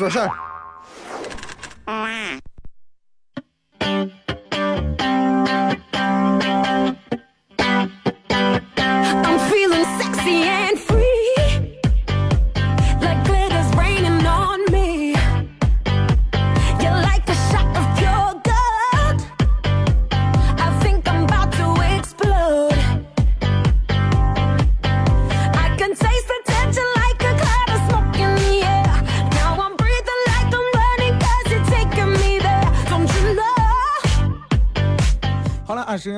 说事。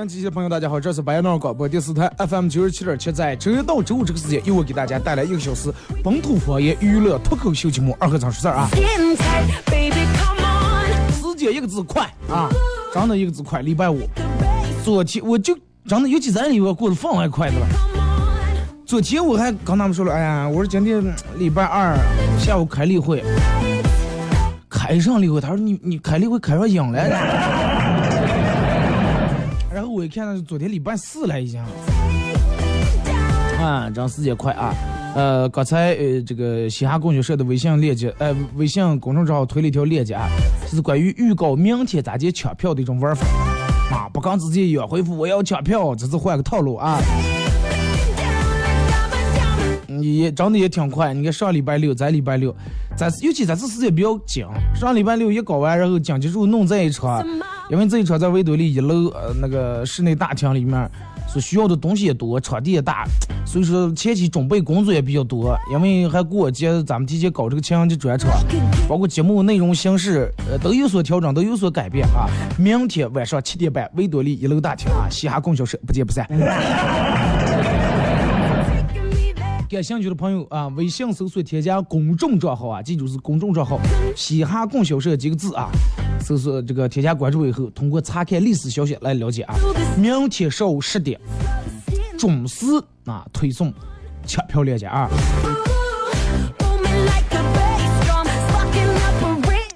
好了，啊，沈阳机器的朋友，大家好，这是白杨广播电视台 FM 九十七点七，在周一到周五这个时间，由我给大家带来一个小时本土方言娱乐脱口秀节目《二和尚说事儿》啊。Skin tight, baby, come on. 时间一个字快啊，真的一个字快。礼拜五，昨天我就真的尤其咱礼拜过得分外快的了。昨天我还跟他们说了，哎呀，我说今天嗯礼拜二下午开例会，开上例会，他说你你开例会开上瘾了。我一看，是昨天礼拜四了已经。啊，这样时间快啊！呃，刚才呃这个嘻哈供销社的微信链接，呃微信公众账号推了一条链接啊，是关于预告明天咋接抢票的一种玩法。啊，不刚直接一回复我要抢票，这是换个套路啊。也长得也挺快，你看上礼拜六，咱礼拜六，咱尤其咱这时间比较紧，上礼拜六一搞完，然后紧接着弄这一场，因为这一场在维多利一楼呃那个室内大厅里面，所需要的东西也多，场地也大，所以说前期准备工作也比较多，因为还过节，咱们提前搞这个情人节专场，包括节目内容形式呃都有所调整，都有所改变啊。明天晚上七点半，维多利一楼大厅啊，嘻哈供销社不见不散。感兴趣的朋友啊，微信搜索添加公众账号啊，记住是公众账号“嘻哈供销社”几个字啊，搜索这个添加关注以后，通过查看历史消息来了解啊。明天上午十点准时啊推送抢票链接啊。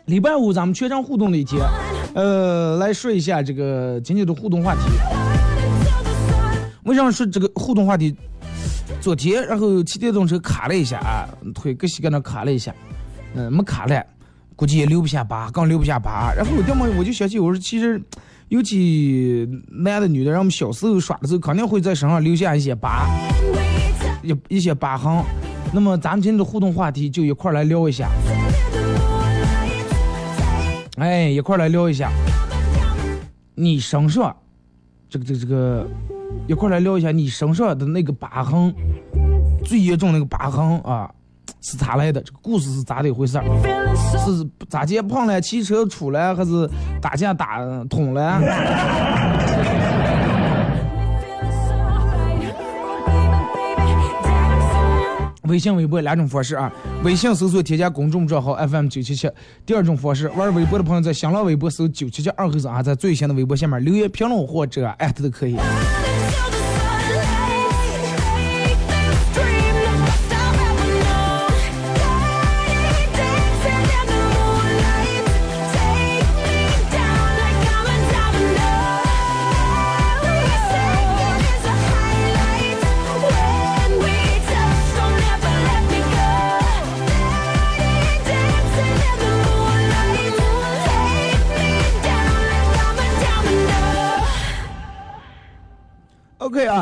礼拜五咱们全场互动的一天，呃，来说一下这个今天的互动话题。为啥说这个互动话题？昨天然后骑电动车卡了一下啊，腿搁膝盖那卡了一下，嗯、没卡了，估计也留不下疤，刚留不下疤。然后我要么我就想起我说，其实尤其男的女的，让我们小时候耍的时候，肯定会在身上留下一些疤，一一些疤痕。那么咱们今天的互动话题就一块来聊一下。哎，一块来聊一下，你身上这个这个这个，一块来聊一下你身上的那个疤痕，最严重那个疤痕啊，是咋来的？这个故事是咋的一回事儿？是咋接碰了，骑车出来，还是打架打捅了？微信、微博两种方式啊。微信搜索添加公众账号 FM 九七七。第二种方式，玩微博的朋友在新浪微博搜九七七二和尚啊，在最新的微博下面留言评论或者艾特都可以。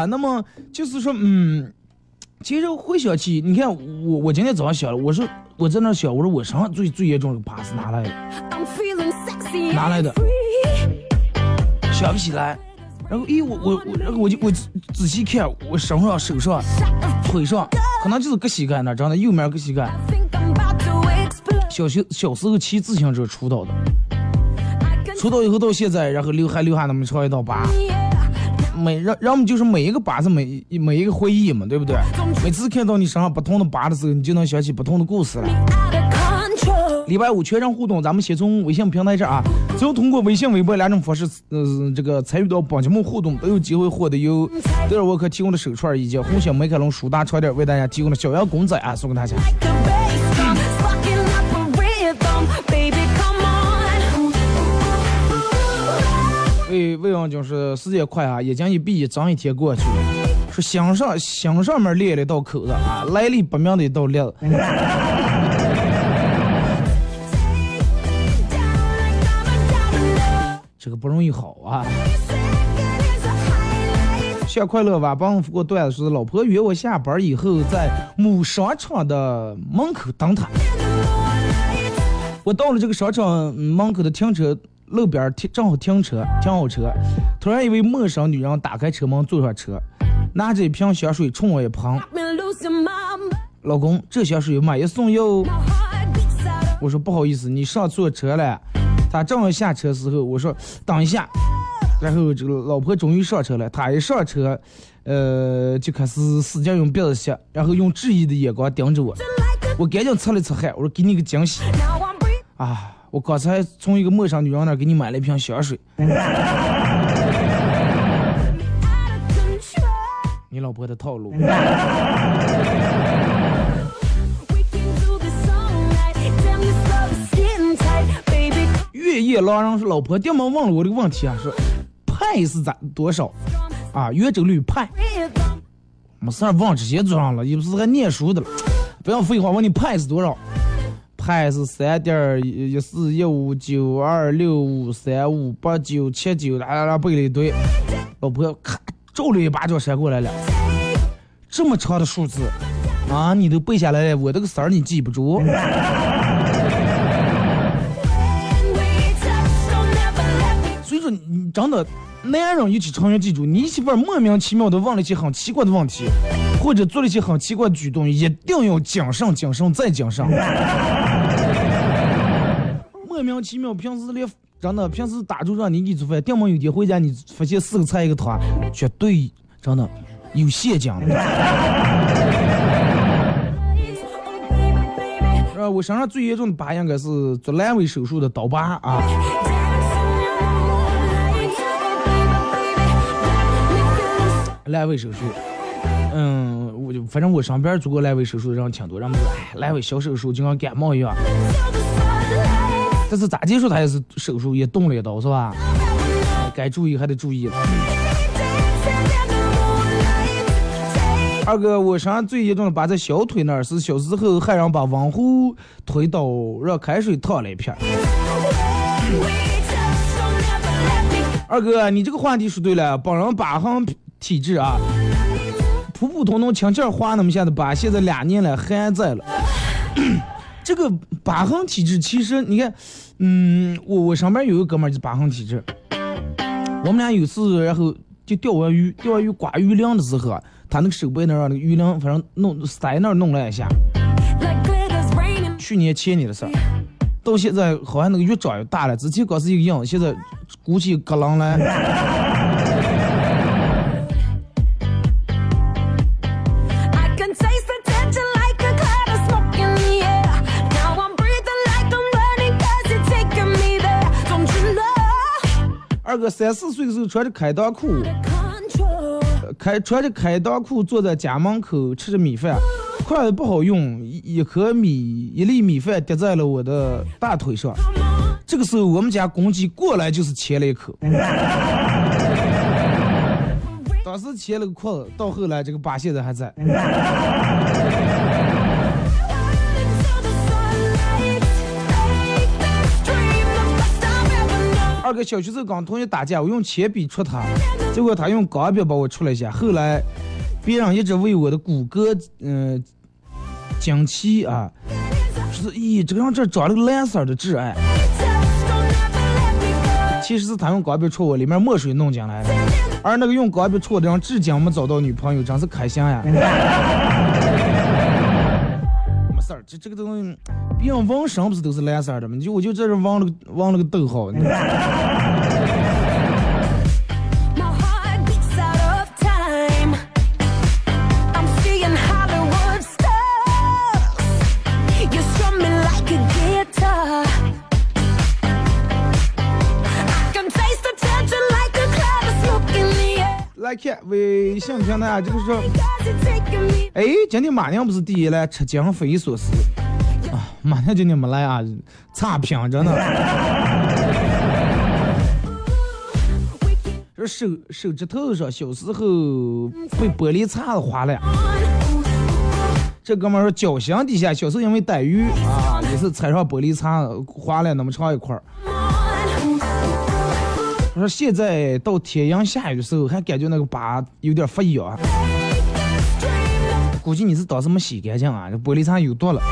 那么就是说，嗯，其实回想起，你看我我今天早上想了，我说我在那想，我说我身上最最严重的疤是哪来的？哪来的？想不起来。然后，咦，我我我，然后我就我仔细看，我身上、手上、腿上，可能就是搁膝盖那儿，真的右面搁膝盖。小学小时候骑自行车出道的，出道以后到现在，然后留还留下那么长一道疤。每让让我们就是每一个疤是每每一个回忆嘛，对不对？每次看到你身上不同的疤的时候，你就能想起不同的故事了。out of control. 礼拜五全程互动，咱们先从微信平台这啊，只要通过微信、微博两种方式，呃，这个参与到本节目互动，都有机会获得由德尔沃克提供的手串以及红星美凯龙舒达床垫为大家提供的小羊公仔啊，送给大家。魏魏王就是时间快啊，眼睛一闭，一睁一天过去了。说心上心上面裂了一道口子啊，来历不明的一道裂子。这个不容易好啊！小快乐吧，帮我过段子说，老婆约我下班以后在某商场的门口等她。我到了这个商场门口的停车路边停，正好停车，停好车。突然，一位陌生女人打开车门坐上车，拿着一瓶香水冲我一旁。Me losing my mind, 老公，这香水买一送一哦。my heart beats out of 我说不好意思，你上错车了。他正要下车时候，我说等一下。然后这个老婆终于上车了，她一上车，呃，就开始使劲用鼻子吸，然后用质疑的眼光盯着我。我赶紧擦了擦汗，我说给你个惊喜啊！我刚才从一个陌生女人那儿给你买了一瓶香水. 你老婆的套路。月夜狼人说，老婆电门问了我这个问题啊，说派是咋多少啊？圆周率派。没事儿，忘这些做上了，也不是还念书的了。不要废话，问你派是多少？派是三点一四一五九二六五三五八九七九，啦啦啦背了一堆。老婆咔照了一巴掌扇过来了，这么长的数字啊，你都背下来了，我这个色儿你记不住。所以说，你真的，男人尤其常要记住，你媳妇儿莫名其妙的问了一些很奇怪的问题，或者做了一些很奇怪的举动，一定要谨慎、谨慎再谨慎。莫名其妙，平时连真的平时打住让你给做饭，定门有天回家你发现四个菜一个汤，绝对真的有陷阱的。oh baby, baby. 呃，我身上最严重的疤应该是做阑尾手术的刀疤啊。阑尾手术，嗯，我就反正我身边做过阑尾手术的人挺多，人们说，哎，阑尾小手术就像感冒一样，但是咋结束他也是手术，也动了一刀是吧？该注意还得注意。二哥，我身上最严重的疤在小腿那儿，是小时候害人把温壶推倒，让开水烫了一片。二哥，你这个话题说对了，本人疤痕体质啊，普普通通轻轻划那么下的疤，现在两年了还在了。这个疤痕体质其实你看，嗯，我我上边有一个哥们儿就疤痕体质，我们俩有次然后就钓完鱼，钓完鱼刮鱼鳞的时候，他那个手背那儿那个鱼鳞反正弄塞那儿弄了一下，去年前年的事儿，到现在好像那个越长越大了，之前光是一个样，现在估计可能了。三四岁的时候穿着开裆裤，开穿着开裆裤坐在家门口吃着米饭，筷子不好用，一一颗米一粒米饭滴在了我的大腿上。这个时候，我们家公鸡过来就是切了一口，当时切了个裤子，到后来这个疤现在还在。二哥小学时候跟同学打架，我用铅笔戳他，结果他用钢笔把我戳了一下。后来，别人一直为我的骨骼，嗯、惊奇啊，说是咦，这个人这长了个蓝色的挚爱。其实是他用钢笔戳我，里面墨水弄进来的。而那个用钢笔戳的人至今没找到女朋友，真是开心呀！色儿，这这个东西，别人纹身不是都是蓝色的吗？你就我就在这纹了个纹了个逗号。微信平台啊，这个说，哎，今天马娘不是第一来，吃惊匪夷所思啊！马娘今天没来啊，差评着呢。这手手指头上小时候被玻璃碴子划了。这哥们说脚心底下小时候因为逮鱼啊，也是踩上玻璃碴划了那么长一块儿。他说现在到天阳下雨的时候，还感觉那个疤有点发痒。估计你是当时没洗干净啊，这玻璃碴有毒了。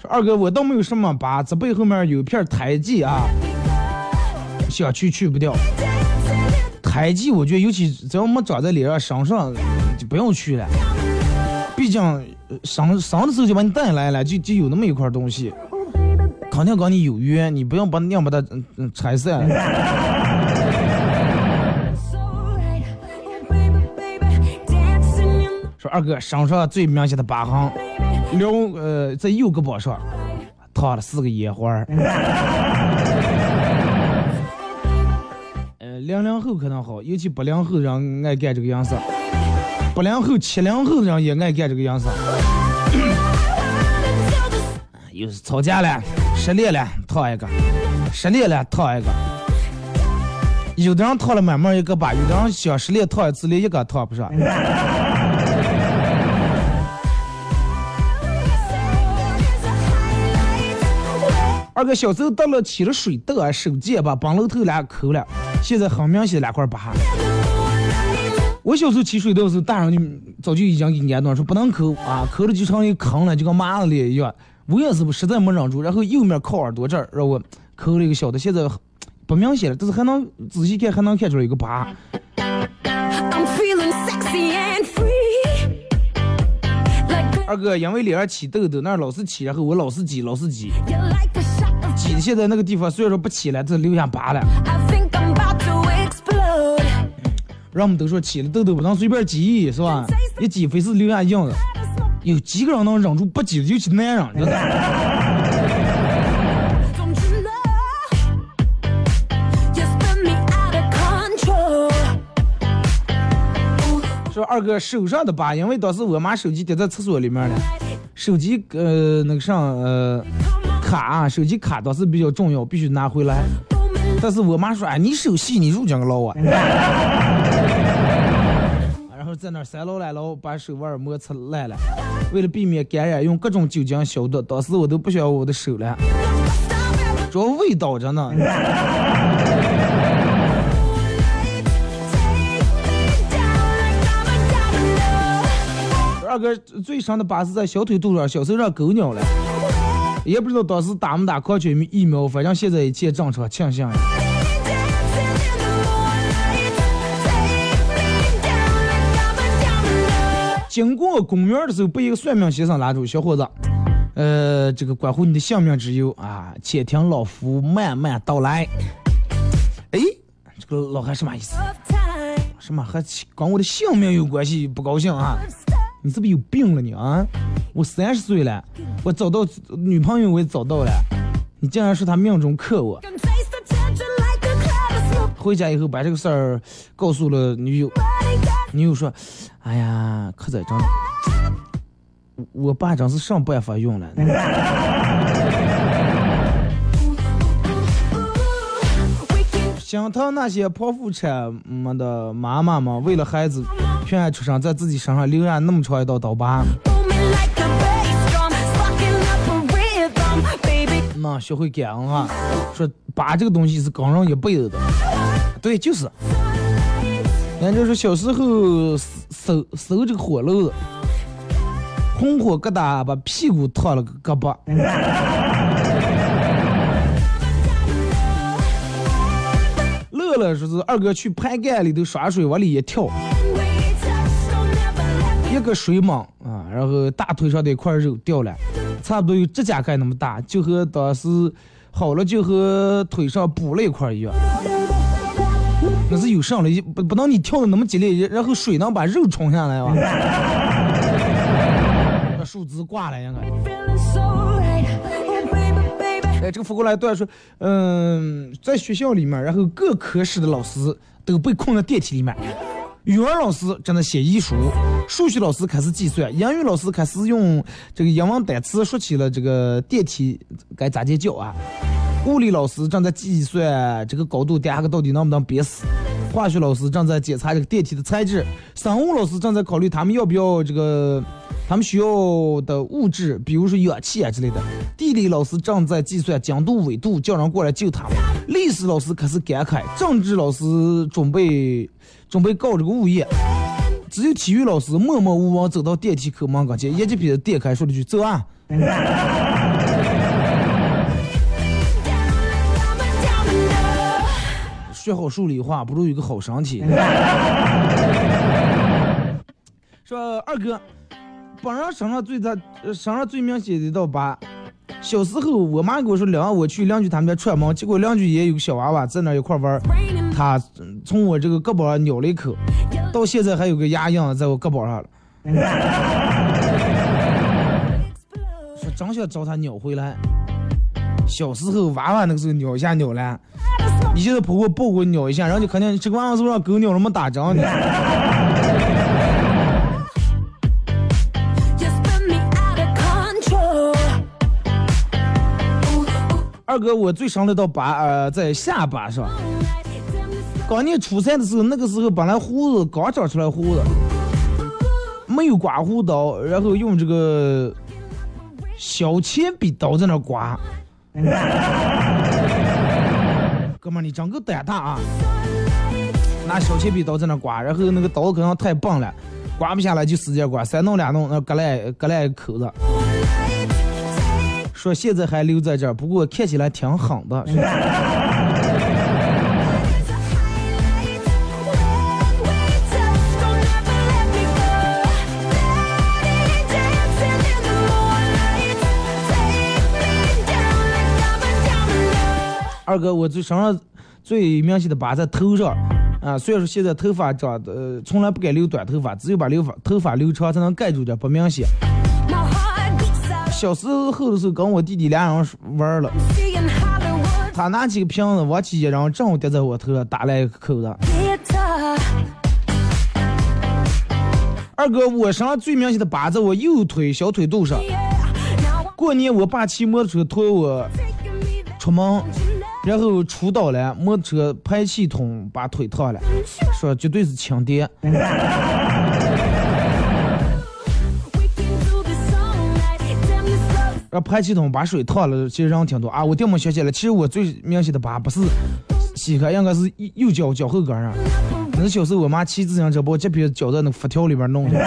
说二哥，我倒没有什么疤，这背后面有一片胎记啊。想去去不掉，胎记我觉得尤其只要没长在脸上、身上，就不用去了。毕竟生的时候就把你带来了，就就有那么一块东西，肯定跟你有缘，你不用把硬把它嗯嗯拆散。说二哥身上最明显的疤痕，两呃在右胳膊上烫了四个烟花。零零后可能好，尤其八零后人爱干这个样式，八零后、七零后的人也爱干这个样子。又是吵架了，失恋了，烫一个；失恋了，烫一个。有的人烫了满满一个疤，有的人想失恋烫一次，连一个烫不上。二哥小时候到了起了水痘啊，手贱把帮楼头俩抠了。现在很明显两块疤。我小时候起水痘时候，大人就早就已经给安顿说不能抠啊，抠了就成一坑了，就跟麻子脸一样。我也是不实在没忍住，然后右面靠耳朵这儿让我抠了一个小的，现在不明显了，但是还能仔细看还能看出来一个疤。二哥因为脸上起痘痘，那老是起，然后我老是挤，老是挤，挤的现在那个地方虽然说不起来，这留下疤了。人们都说起了痘痘不能随便挤，是吧？一挤非是留下印子。有几个人能忍住不挤的？尤其男人，真的。说二哥手上的疤，因为当时我妈手机跌在厕所里面了，手机呃那个上呃卡，手机卡当时比较重要，必须拿回来。但是我妈说，哎，你手细，你入江个捞啊。在那三捞两捞，把手腕摩擦烂了。为了避免感染，用各种酒精消毒。当时我都不想我的手了，主要味道着呢。二哥最伤的疤是在小腿肚上，小时候让狗咬了，也不知道当时打没打狂犬疫苗，反正现在一切正常，庆幸呀。经过公园的时候，被一个算命先生拉住，小伙子，呃，这个关乎你的性命之忧啊，且听老夫慢慢道来。哎，这个老汉什么意思？什么和跟我的性命有关系？不高兴啊？你是不是有病了你啊？我三十岁了，我找到女朋友我也找到了，你竟然说他命中克我。回家以后把这个事儿告诉了女友，你又说：“哎呀，可在真，我爸真是上办法用了。”心疼那些剖腹产么的妈妈们，为了孩子，平安出生，在自己身上留下那么长一道刀疤。那学会感恩啊，说疤这个东西是跟人一辈子的。对，就是。人家说小时候搜搜这个火炉子，红火疙瘩把屁股烫了个胳膊。乐乐说是二哥去排干里头耍水，往里一跳，一个水猛啊，然后大腿上的一块肉掉了，差不多有指甲盖那么大，就和当时好了就和腿上补了一块一样。那是有上了，不不能你跳的那么激烈，然后水能把肉冲下来吧？数字挂了应该。Oh. 哎，这个发过来段说，嗯，在学校里面，然后各科室的老师都被困在电梯里面。语文老师正在写遗书，数学老师开始计算，英语老师开始用这个英文单词说起了这个电梯该咋介叫啊。物理老师正在计算这个高度，第二个到底能不能憋死。化学老师正在检查这个电梯的材质，生物老师正在考虑他们要不要这个他们需要的物质，比如说氧气啊之类的。地理老师正在计算经度、纬度，叫人过来救他们。历史老师开始感慨，政治老师准备准备告这个物业。只有体育老师默默无闻走到电梯口门跟前，一记笔点开，说了句：“走啊！”学好数理化，不如有个好身体。说二哥，本人身上最大、身上最明显的一道疤。小时候，我妈跟我说领我去邻居他们家串门，结果邻居也有个小娃娃在那一块玩，他从我这个胳膊上咬了一口，到现在还有个牙印在我胳膊上了。说真想找他咬回来。小时候娃娃那个时候咬一下咬了，你现在跑过抱过鸟一下，然后你肯定这个娃娃是不是让狗咬了么打针呢？二哥，我最伤的到疤呃在下巴上。刚念初三的时候，那个时候本来胡子刚长出来胡子，没有刮胡刀，然后用这个小铅笔刀在那刮。哥们，你真够胆大啊！拿小铅笔刀在那刮，然后那个刀可能太棒了，刮不下来就使劲刮，三弄两弄，那割来割来口子。说现在还留在这儿，不过看起来挺狠的。二哥，我最身上最明显的疤在头上，啊，虽然说现在头发长的，从来不敢留短头发，只有把留发头发留长才能盖住点，不明显。小时候的时候跟我弟弟俩人玩了，他拿起个瓶子往起一扔，正好跌在我头上，打了一个口子。二哥，我身上最明显的疤在我右腿小腿肚上。过年我爸骑摩托车驮我出门，然后出倒了，摩托车排气筒把腿烫了，说绝对是轻电。We can do this all night. Damn, this love 然后排气筒把水烫了，其实人挺多啊。我电没想起来，其实我最明显的疤不是膝盖，应该是右脚脚后跟上。那小时候我妈骑自行车把我这边脚在那个发条里边弄的。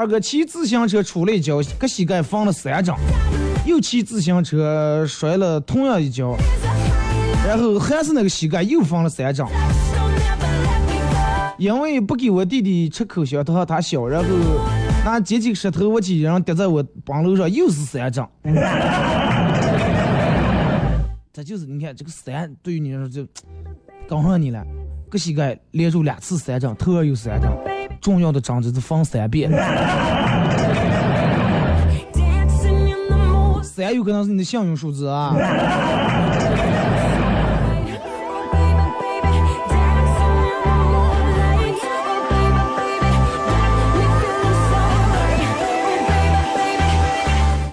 二哥骑自行车出了一跤，搁膝盖缝了三针，又骑自行车摔了同样一跤，然后还是那个膝盖又缝了三针。因为不给我弟弟吃口香糖，他小，然后拿捡起个石头，我几人跌在我帮楼上，又是三针。这就是你看这个三对于你来说就刚上你了，个膝盖连住两次三针，头上有三针，重要的章节是分三遍。三有可能是你的幸运数字啊。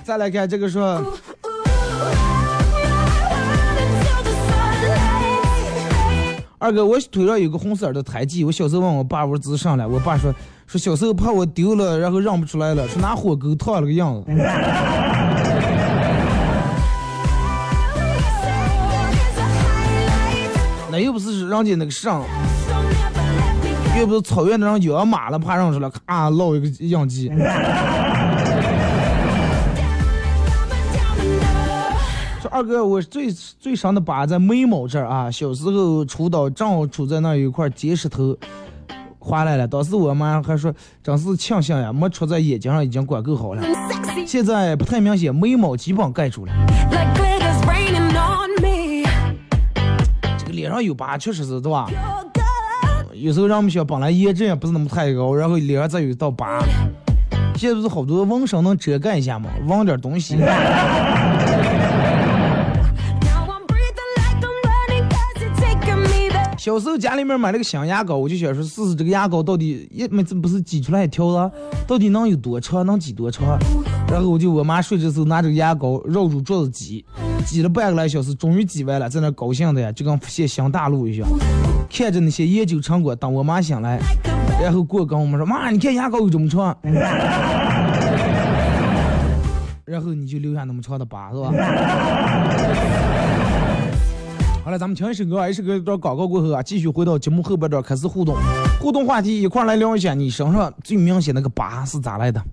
再来看这个说。二哥，我腿上有个红色的胎记，我小时候问我爸我说滋上来，我爸说说小时候怕我丢了，然后认不出来了，说拿火钩烫了个样子。那又不是人家那个上，又不是草原的人养马了，怕让出来，咔烙一个样机。二哥，我最最伤的疤在眉毛这儿啊，小时候出刀正好杵在那儿有一块结石头，划来了。当时我妈还说，真是庆幸呀，没戳在眼睛上，已经管够好了。现在不太明显，眉毛基本盖住了。Glitters raining 脸上有疤，确实是对吧？有时候让我们想本来颜值也不是那么太高，然后脸上再有一道疤，现在不是好多纹身能遮盖一下吗？纹点东西。小时候家里面买了个新牙膏，我就想说试试这个牙膏到底一每次不是挤出来一条了，到底能有多长，能挤多长？然后我就我妈睡着时候拿着牙膏绕住桌子挤，挤了半个来小时，终于挤完了，在那高兴的呀，就跟发现新大陆一样。看着那些研究成果，等我妈醒来，然后过跟我们说：“妈，你看牙膏有这么长。”然后你就留下那么长的疤，是吧？好了，咱们听一首歌，一首歌到广告过后啊，继续回到节目后半段开始互动，互动话题一块来聊一下，你身上最明显那个疤是咋来的？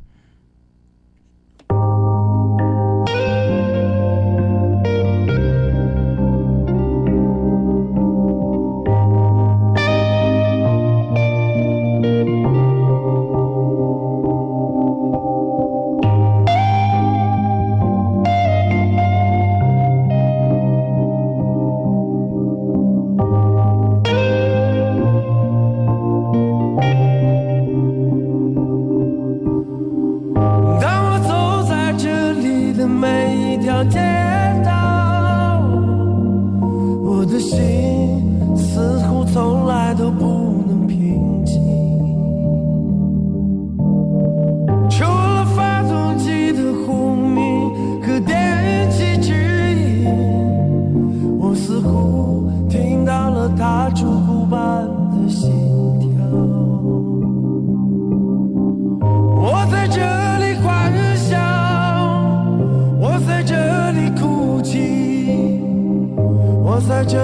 such a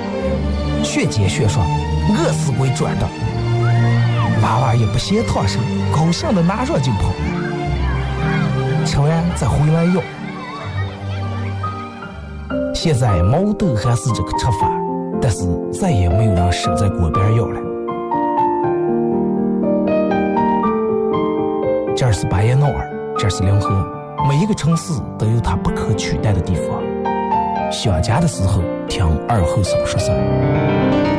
学煎学涮，饿死鬼转的。娃娃也不嫌烫手，高兴的拿上就跑，吃完再回来要。现在毛豆还是这个吃法，但是再也没有人守在锅边要了。这是巴彦淖尔。这是临河，每一个城市都有它不可取代的地方。想家的时候，听二后生说事儿。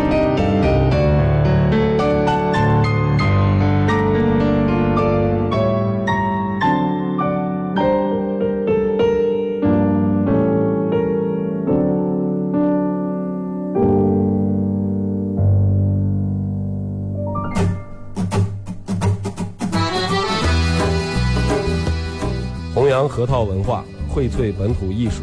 核桃文化荟萃本土艺术，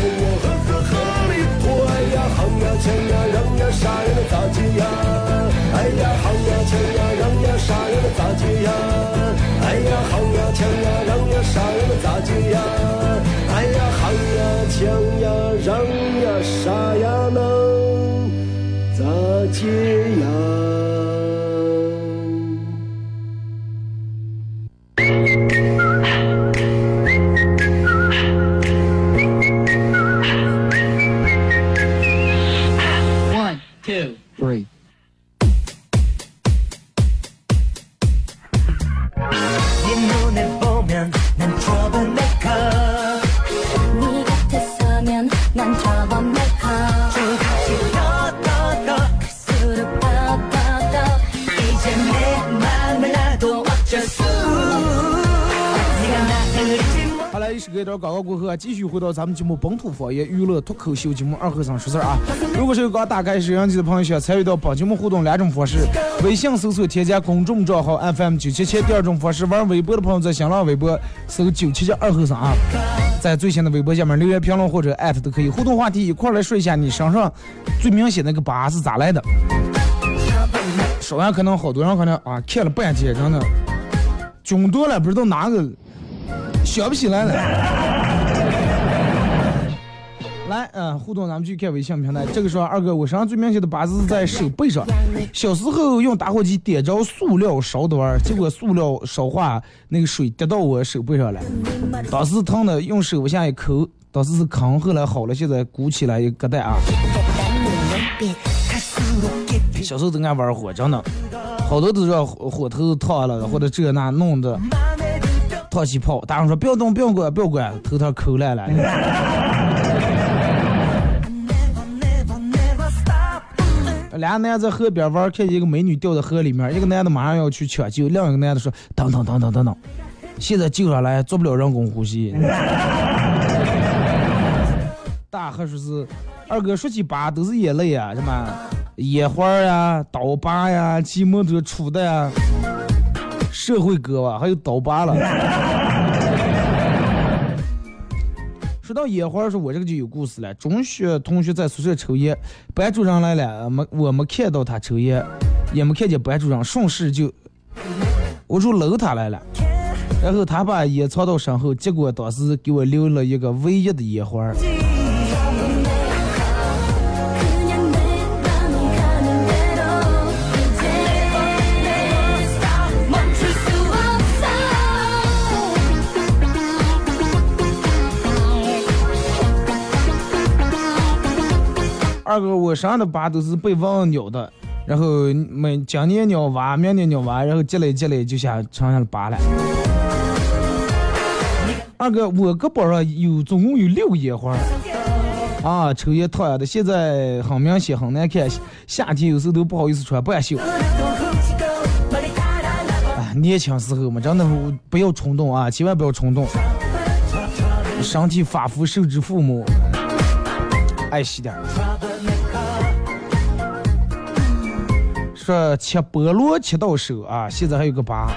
抢呀让呀啥人都咋记呀。哎呀好呀抢呀让呀啥人都咋记呀。哎呀好呀抢呀让呀啥人都咋记呀。哎呀好呀抢呀让呀啥呀能咋接呀。这段广告过后啊，继续回到咱们节目本土方言娱乐脱口秀节目二和尚说事儿啊。如果是有刚打开摄像机的朋友，想参与到本节目互动两种方式：微信搜索添加公众账号 FM 九七七；第二种方式，玩微博的朋友在新浪微博搜九七七二和尚啊，在最新的微博下面留言评论或者艾特都可以。互动话题一块来说一下你身上最明显那个疤是咋来的？说完可能好多人可能啊看了半天，真的囧多了，不知道哪个。想不起来了。来，嗯，互动咱们去看微信平台。这个时候二哥，我身上最明显的疤是在手背上。小时候用打火机点着塑料烧的玩，结果塑料烧化，那个水滴到我手背上了。当时疼的用手往下一抠，当时是坑，后来好了，现在鼓起来一疙瘩啊。小时候都爱玩火，真的，好多都是火头烫了，或者这那弄的。烫起泡，大人说不要动，不要管，不要管，头套抠烂了。俩男在河边玩，看见一个美女掉在河里面，一个男的马上要去抢救，另一个男的说等等等等等等，现在救上来做不了人工呼吸。大河说是二哥说起疤都是眼泪啊，什么眼花呀、刀疤呀、骑摩托出的呀。社会哥吧，还有刀疤了。说到烟花，说我这个就有故事了。中学同学在宿舍抽烟，班主任来了，没我没看到他抽烟，也没看见班主任，顺势就我说搂他来了。然后他把烟藏到身后，结果当时给我留了一个唯一的烟花。二哥，我身上的疤都是被蚊咬的，然后每今年咬完，明年咬完，然后积累积累就下成下了疤了。二哥，我胳膊上有总共有六个烟花，啊，抽烟烫的，现在很明显很难看，夏天有时候都不好意思穿半袖。哎，年轻时候嘛，真的不要冲动啊，千万不要冲动。身体发肤受之父母，爱惜点儿。说切菠萝切到手啊，现在还有个疤。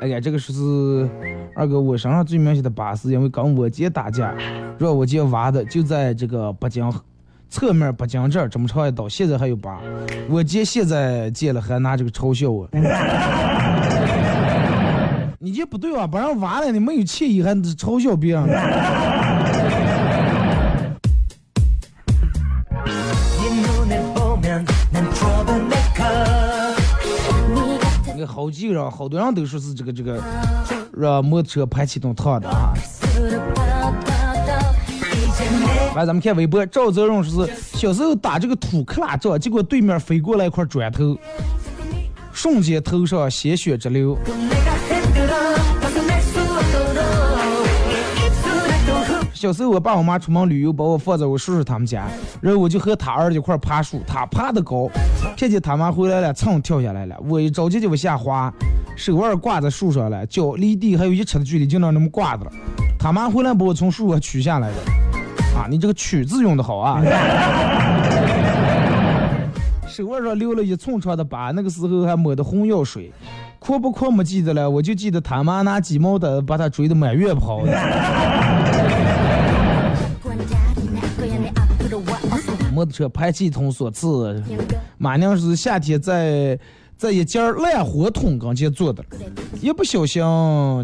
哎呀，这个是二哥，我身上最明显的疤是因为跟我姐打架，让我姐挖的，就在这个脖颈侧面脖颈这儿这么长一刀，现在还有疤。我姐现在见了还拿这个嘲笑我。你这不对吧？不让挖了，你没有歉意还嘲笑别人。那个好几个人，好多人都说是这个这个让摩托车排气筒烫的啊。来，咱们看微博，赵泽荣说是小时候打这个土克拉仗，结果对面飞过来一块砖头，瞬间头上鲜血直流。小时候我爸我妈出门旅游，把我放在我叔叔他们家，然后我就和他儿子一块爬树，他爬得高，看见他妈回来了，蹭跳下来了，我一着急就往下滑，手腕挂在树上了，脚离地还有一尺的距离，就那那么挂着了。他妈回来把我从树上取下来的，啊，你这个取字用的好啊。手腕上留了一寸长的疤，那个时候还抹的红药水，哭不哭没记得了，我就记得他妈拿鸡毛掸把他追得满院跑的。摩托车排气筒所赐，马娘是夏天在在一间烂火桶跟前坐的，一不小心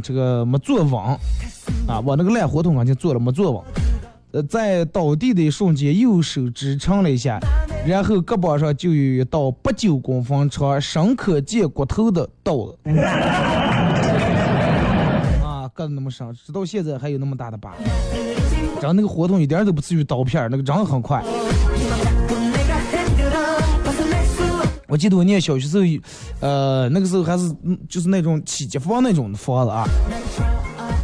这个没坐稳，啊，往那个烂火桶跟前坐了没坐稳，呃，在倒地的一瞬间，右手支撑了一下，然后胳膊上就有一道八九公分长、深可见骨头的刀子，啊，割的那么深，直到现在还有那么大的疤。然后那个火筒一点都不至于刀片，那个长得很快。我记得我念小学时候，呃，那个时候还是就是那种起级房那种的房子啊。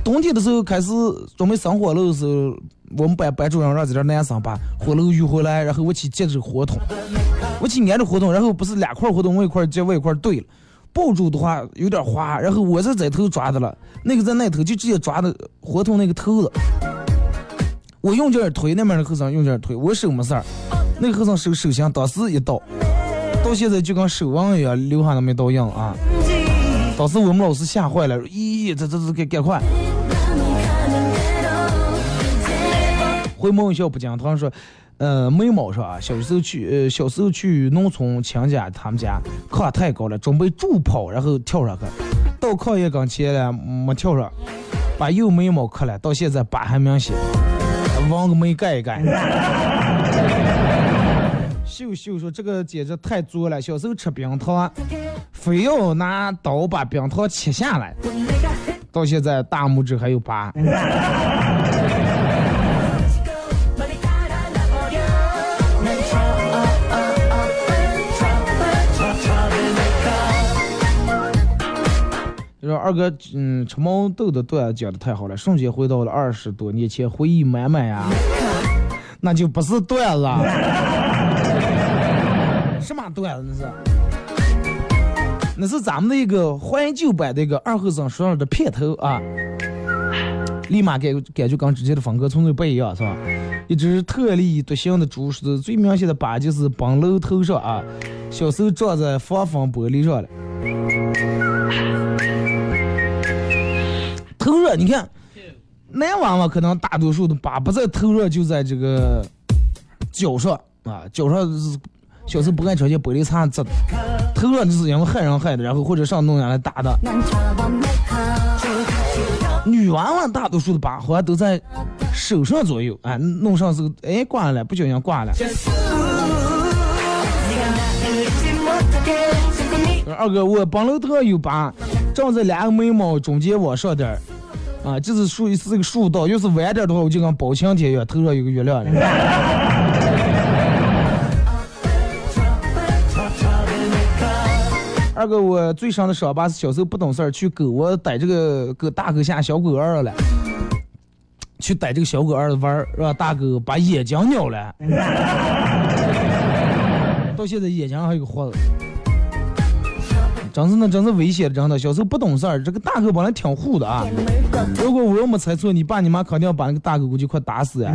冬天的时候开始准备生火炉的时候，我们班班主任让在这男生把火炉运回来，然后我去接这个火筒，我去按着火筒，然后不是两块火筒我一块接我一块对了，抱住的话有点滑，然后我是在头抓的了，那个在那头就直接抓的火筒那个头子。我用劲推，那边的和尚用劲推，我手没事儿，那个和尚手手心当时一刀，到现在就跟手纹一样，留下那么一道印啊。当时我们老师吓坏了，咦，这这这赶赶快！回某学校不讲，他说，呃，眉毛上啊，小时候去，呃，小时候去农村亲家他们家，炕太高了，准备助跑，然后跳上去，到炕沿跟前了，没跳上，把右眉毛磕了，到现在疤还明显。往个眉盖一盖。秀秀说：“这个简直太作了！小时候吃冰糖，非要拿刀把冰糖切下来，到现在大拇指还有疤。”就说二哥，嗯，吃毛豆的段讲的太好了，瞬间回到了二十多年前，回忆满满呀。那就不是段子，什么段子那是？那是咱们的一个怀旧版的一个二后生说的片头啊。立马感感觉跟之前的风格从来不一样，是吧？一只特立独行的猪，是最明显的疤就是崩楼头上啊，小时候撞在防风玻璃上了。头热，你看，男娃娃可能大多数的疤不在头热，就在这个脚上啊，脚上小时候不爱穿些玻璃碴子，头上就是因为害人害的，然后或者上弄下来打的。女娃娃大多数的疤好像都在手上左右，哎，弄上是哎挂了，不小心挂了。二哥，我帮楼头有疤，正在两个眉毛中间往上点儿，啊，就是属于是个竖道，要是弯点的话，我就跟包青天一样，头上有个月亮了。二哥，我最伤的伤疤是小时候不懂事儿，去狗窝逮这个狗大狗下小狗儿了，去逮这个小狗儿子玩儿，让大狗把眼睛咬了，到现在眼睛还有个活子。真是那真是危险，真的。小时候不懂事儿，这个大狗本来挺护的啊。如果我要没猜错，你爸你妈肯定要把那个大狗估计快打死呀。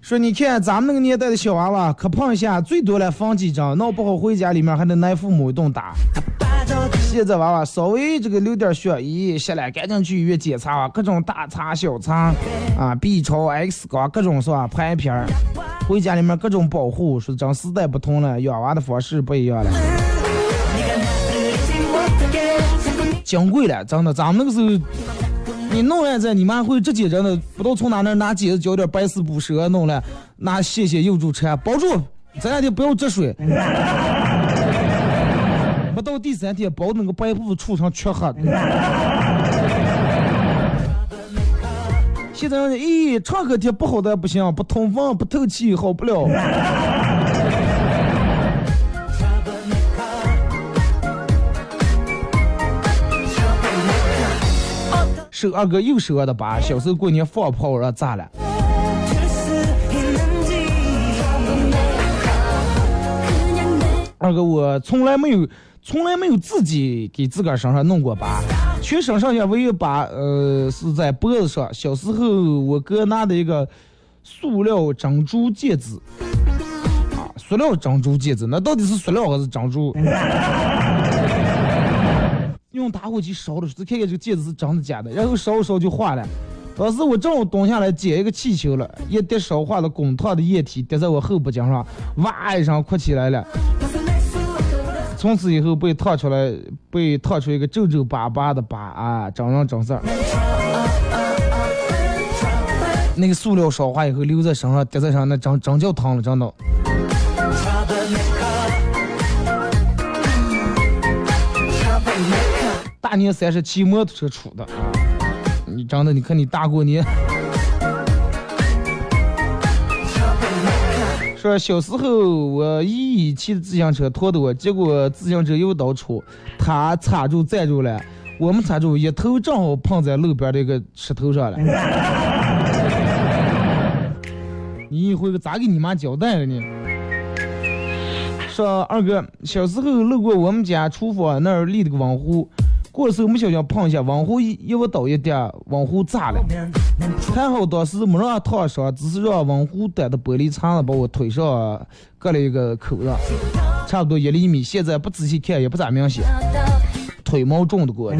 说你看咱们那个年代的小娃娃，可碰一下最多了放几张，闹不好回家里面还得挨父母一顿打。现在娃娃稍微这个流点血，咦，下来赶紧去医院检查啊，各种大查小查啊，B 超 X 光各种是吧？拍片儿，回家里面各种保护，说真时代不同了，养娃的方式不一样了，金贵了，真的，咱们那个时候。你弄完这，你妈会直接真的不知道从哪那拿剪子绞点白丝布蛇弄来，拿线线又住车包住，这两天不要积水。不到第三天，包那个白布杵成黢黑。现在咦，创可贴不好的不行，不通风不透气，好不了。二哥又折的疤，小时候过年放炮让炸了。二哥，我从来没有，从来没有自己给自个儿身上弄过疤，全身上下唯一疤，呃，是在脖子上。小时候我哥拿的一个塑料珍珠戒指，啊，塑料珍珠戒指，那到底是塑料还是珍珠？用打火机烧的时候，看看这个戒指是真的假的，然后烧烧就化了。当时我正好蹲下来捡一个气球了，一滴烧化了滚烫的液体滴在我后脖颈上，哇一声哭起来了。从此以后被烫出来，被烫出一个皱皱巴巴的疤啊，真人真事儿。那个塑料烧化以后留在身上滴在上，那真真叫疼了，真的。大年三十骑摩托车出的啊！你长得，你看你大过年。说小时候我姨姨骑的自行车拖的我，结果自行车又倒出，他踩住站住了，我们踩住，一头正好碰在路边的一个石头上了。你一回咋给你妈交代了呢？说二哥小时候路过我们家厨房那儿立了个网壶。过的时候没小心碰一下，王虎一一倒一点，网壶炸了。还好当时没让烫伤，只是让王虎端的玻璃碴子把我腿上割了一个口子，差不多一厘米。现在不仔细看也不咋明显，腿毛重的过。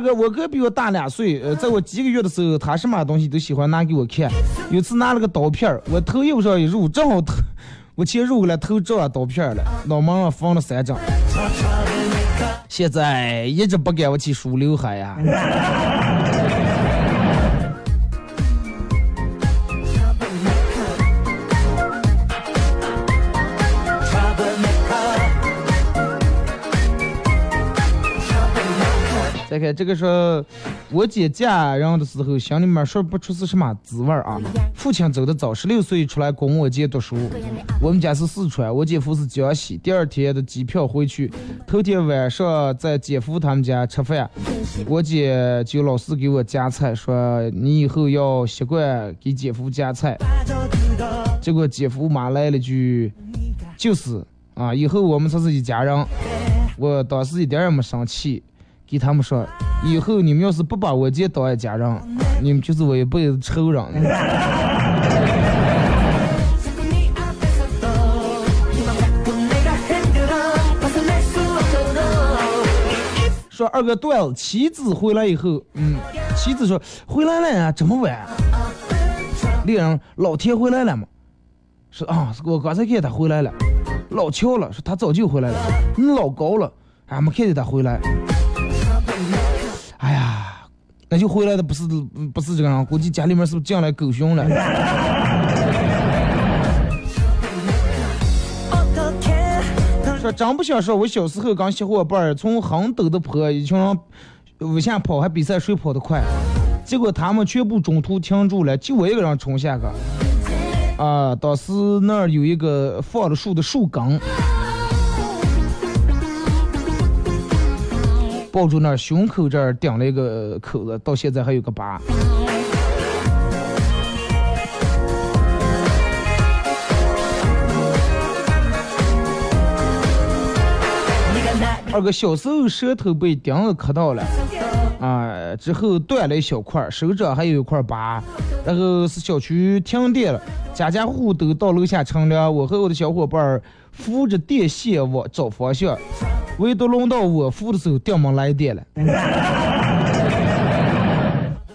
哥，我哥比我大两岁，呃，在我几个月的时候，他什么东西都喜欢拿给我看。有次拿了个刀片，我头又上一入，正好头，我切入了，头撞刀片了，脑门上缝了三针。现在一直不敢我去梳刘海呀。再看这个是，我姐嫁人的时候，心里面说不出是什么滋味啊。父亲走的早，十六岁出来供我姐读书。我们家是四川，我姐夫是江西。第二天的机票回去，头天晚上在姐夫他们家吃饭，我姐就老是给我夹菜，说你以后要习惯给姐夫夹菜。结果姐夫妈来了句，就是啊，以后我们才是一家人。我当时一点也没生气。给他们说，以后你们要是不把我姐当一家人，你们就是我一辈子仇人。说二哥断了，妻子回来以后，嗯，妻子说回来了呀，这么晚？猎人老天回来了吗？说啊，我刚才看见他回来了，老巧了，说他早就回来了，你老高了，俺没看见他回来。哎呀，那就回来的不是不是这个人，估计家里面是不是进来狗熊了？说真不想说，我小时候跟小伙伴儿从很陡的坡一群人往下跑，还比赛谁跑得快，结果他们全部中途停住了，就我一个人冲下去。啊，当时那儿有一个放了树的树根。抱住那胸口这儿顶了一个口子，到现在还有个疤。二哥小时候舌头被钉子磕到了，啊，之后断了一小块，手掌还有一块疤。然后是小区停电了，家家户户都到楼下乘凉，我和我的小伙伴儿扶着电线往找方向。唯独轮到我扶的时候，电门来电了，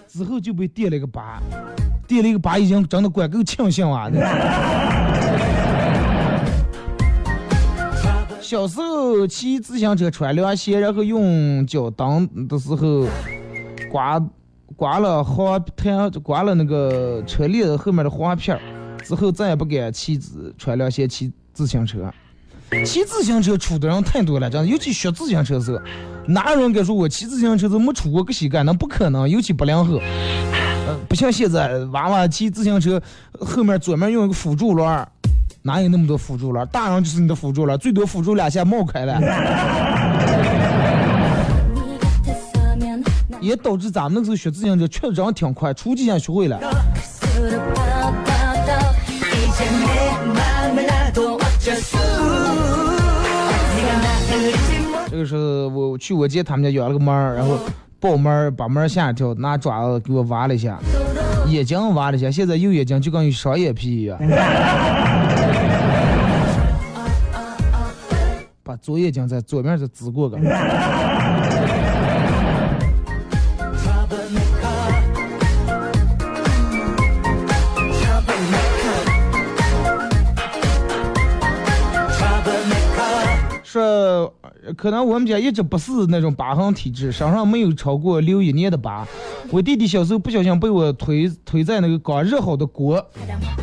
之后就被电了一个疤，电了一个疤已经真的怪够庆幸啊！小时候骑自行车穿凉鞋，然后用脚蹬的时候，刮刮了黄片，刮了那个车链后面的黄片儿之后再也不敢骑自穿凉鞋骑自行车。骑自行车出的人太多了，真的，尤其学自行车时候，哪有人敢说我骑自行车都没出过个膝盖？那不可能，尤其不灵后。呃，不像现在娃娃骑自行车后面左面用一个辅助轮，哪有那么多辅助轮？大人就是你的辅助轮，最多辅助两下冒开了。也导致咱们那时候学自行车确实真挺快，初几天学会了。就是我去我姐他们家养了个猫儿，然后抱猫儿把猫儿吓一跳，拿爪子给我挖了一下，眼睛挖了一下，现在右眼睛就跟有双眼皮一样，把左眼睛在左面再滋过个。可能我们家一直不是那种疤痕体质，身上没有超过留一年的疤。我弟弟小时候不小心被我推推在那个刚热好的锅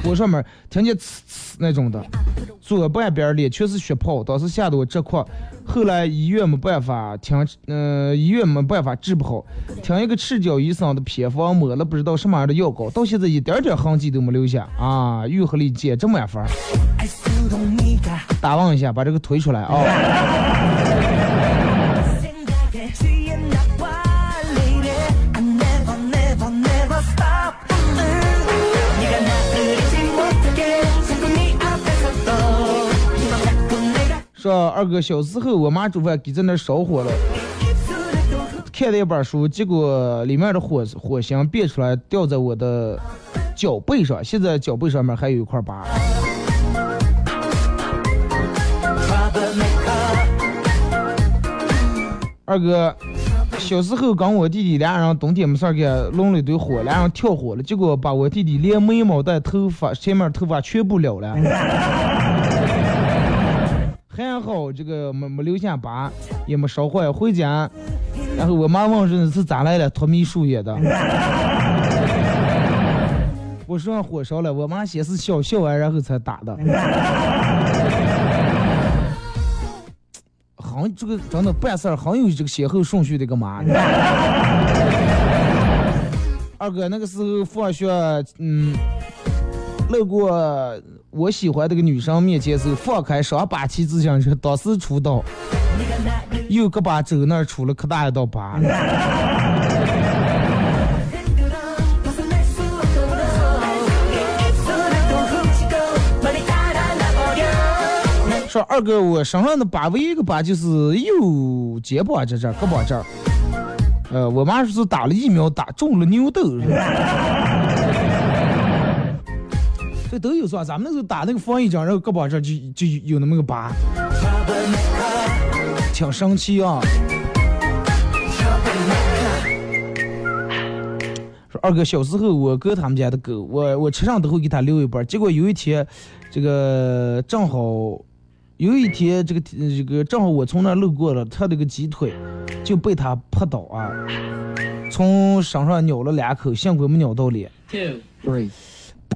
锅上面，听见呲呲那种的，左半边脸全是血泡，当时吓得我直哭。后来医院没办法，听嗯医院没办法治不好，听一个赤脚医生的偏方抹了不知道什么样的药膏，到现在一点点痕迹都没留下啊！愈合力简直满分。打望一下，把这个推出来啊！说二哥小时候，我妈煮饭给在那烧火了，看了一本书，结果里面的火火星变出来掉在我的脚背上，现在脚背上面还有一块疤。二哥，小时候跟我弟弟俩人冬天没事儿给弄了一堆火，俩人跳火了，结果把我弟弟连眉毛带头发前面头发全部燎了，还好这个没没留下疤，也没烧坏。回家，然后我妈问是是咋来了，脱米树叶的。我说火烧了，我妈先是笑笑完，然后才打的。很，这个真的办事儿很有这个先后顺序的，干嘛？二哥那个时候放学，嗯，路过我喜欢的个女生面前时候，放开双把骑自行车，当时出道，右胳膊肘那儿出了可大一道疤。说二哥，我身上的疤唯一一个疤就是右肩膀这这儿、胳膊这儿，呃，我妈说是打了疫苗，打中了牛痘。这都有说，咱们那时候打那个防疫针，然后胳膊这儿就就有那么个疤，挺生气啊。说二哥，小时候我哥他们家的狗，我我车上都会给他留一半，结果有一天，这个正好。有一天，这个这个正好我从那路过了，他那个鸡腿就被他扑倒啊，从身上咬了两口，幸亏没咬到脸。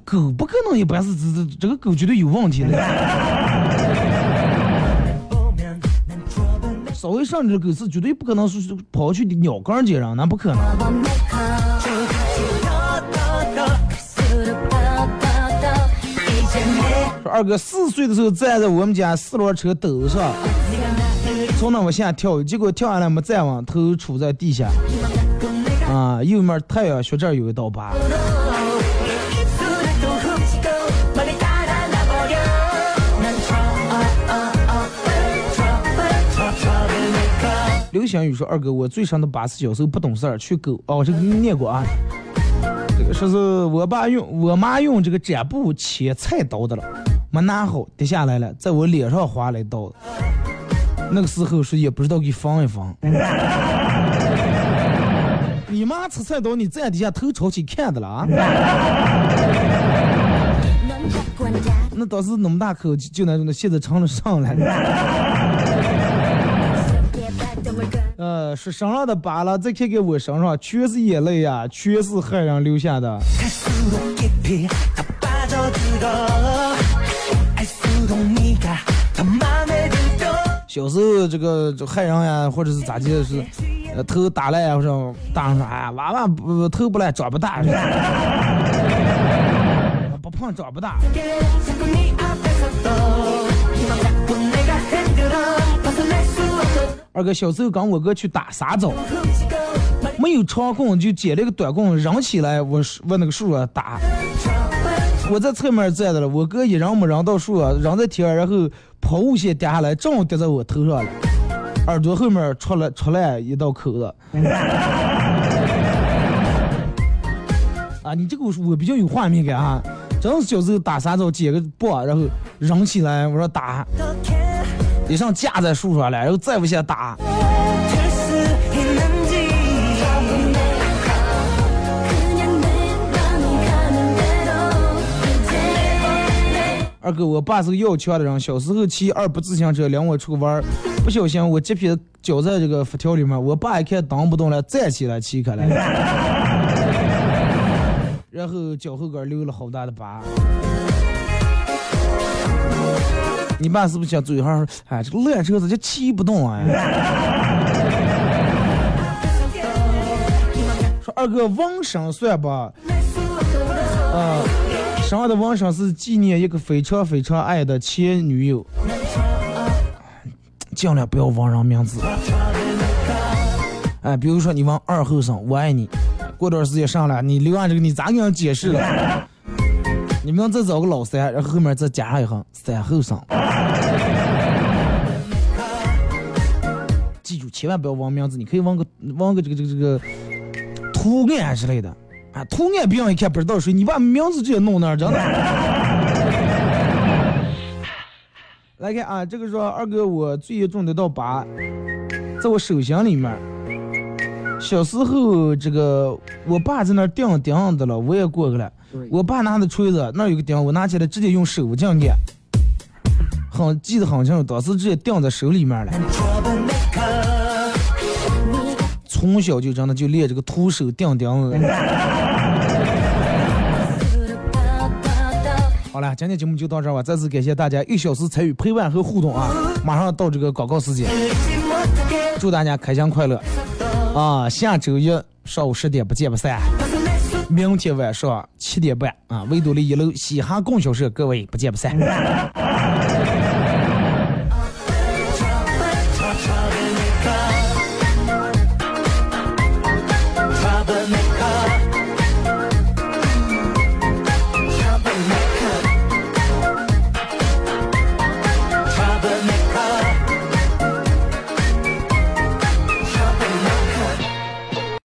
狗不可能一般是这这这个狗绝对有问题的。稍微上点狗是绝对不可能是跑去咬跟接人，那不可能。二哥四岁的时候站在我们家四轮车斗上，从那往下跳，结果跳下来没站稳，头杵在地下。啊，右面太阳穴这儿有一道疤。刘翔宇说：“二哥，我最伤的疤是小时候不懂事儿去狗哦，这个念过啊。这个说是我爸用我妈用这个剪布切菜刀的了，没拿好跌下来了，在我脸上划了一刀。那个时候是也不知道给防一防。你妈吃菜刀，你站底下头朝起看的了啊？那当时那么大口，就那种现在成了上来 呃，是身上的疤了，再看看我身上，全是眼泪呀，全是害人留下的。小时候这个害人呀，或者是咋的，是呃头打烂呀，或者大人说哎，娃娃不头不烂，长不大，不胖长不大。二哥小时候跟我哥去打沙枣，没有长棍就捡了个短棍扔起来，我我那个树啊打。我在侧面站着了，我哥一扔没扔到树啊，扔在天，然后抛物线掉下来，正好跌在我头上了，耳朵后面出来出来一道口子。啊，你这个我我比较有画面感啊，真是小时候打沙枣捡个棒，然后扔起来，我说打。一上架在树上了，然后再往下打。二哥，我爸是个要强的人，小时候骑二八自行车领我出去玩，不小心我这撇脚在这个辐条里面，我爸一看蹬不动了，站起来骑开了，然后脚后跟留了好大的疤。你爸是不是想嘴上说，哎，这个烂车子就骑不动啊？说二哥纹身算吧？啊，身上的纹身是纪念一个非常非常爱的前女友，尽量不要纹人名字。哎，比如说你纹二后生，我爱你，过段时间上来你留完这个，你咋给人解释了？你们再找个老三，然后后面再加上一行三后生。记住，千万不要纹名字，你可以纹个纹个这个这个这个图案之类的啊，图案别人一看不知道谁，你把名字直接弄那儿，真的。来看啊，这个说二哥，我最严重的道疤，在我手心里面。小时候，这个我爸在那儿钉钉的了，我也过去了。我爸拿的锤子，那有个钉，我拿起来直接用手这样按，很记得很清楚，当时直接钉在手里面了。从小就真的就练这个徒手钉钉子。好了，今天节目就到这儿吧，再次感谢大家一小时参与陪伴和互动啊！马上到这个广告时间，祝大家开心快乐。啊，下周一上午十点不见不散。明天晚上七点半啊，维多利一楼嘻哈供销社，各位不见不散。